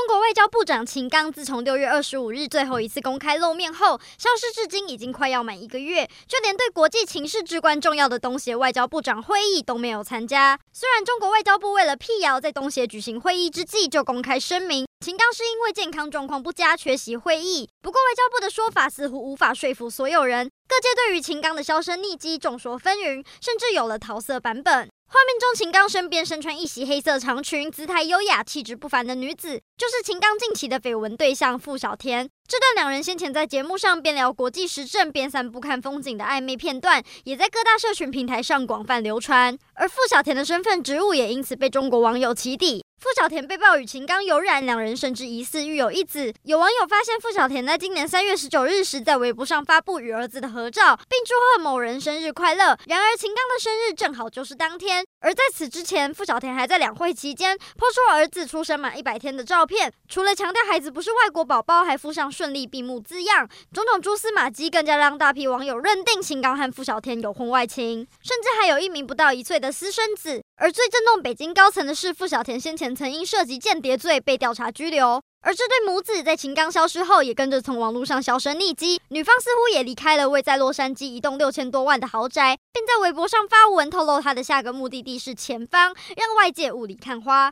中国外交部长秦刚自从六月二十五日最后一次公开露面后，消失至今已经快要满一个月，就连对国际情势至关重要的东协外交部长会议都没有参加。虽然中国外交部为了辟谣，在东协举行会议之际就公开声明，秦刚是因为健康状况不佳缺席会议。不过外交部的说法似乎无法说服所有人，各界对于秦刚的销声匿迹众说纷纭，甚至有了桃色版本。画面中，秦刚身边身穿一袭黑色长裙、姿态优雅、气质不凡的女子，就是秦刚近期的绯闻对象付小田。这段两人先前在节目上边聊国际时政边散步看风景的暧昧片段，也在各大社群平台上广泛流传。而付小田的身份、职务也因此被中国网友起底。付小田被曝与秦刚有染，两人甚至疑似育有一子。有网友发现付小田在今年三月十九日时，在微博上发布与儿子的合照，并祝贺某人生日快乐。然而，秦刚的生日正好就是当天。而在此之前，傅小田还在两会期间抛出儿子出生满一百天的照片，除了强调孩子不是外国宝宝，还附上顺利闭幕字样。种种蛛丝马迹，更加让大批网友认定秦刚和傅小田有婚外情，甚至还有一名不到一岁的私生子。而最震动北京高层的是，傅小田先前曾因涉及间谍罪被调查拘留，而这对母子在秦刚消失后也跟着从网络上销声匿迹。女方似乎也离开了位在洛杉矶一栋六千多万的豪宅，并在微博上发文透露她的下个目的地是前方，让外界雾里看花。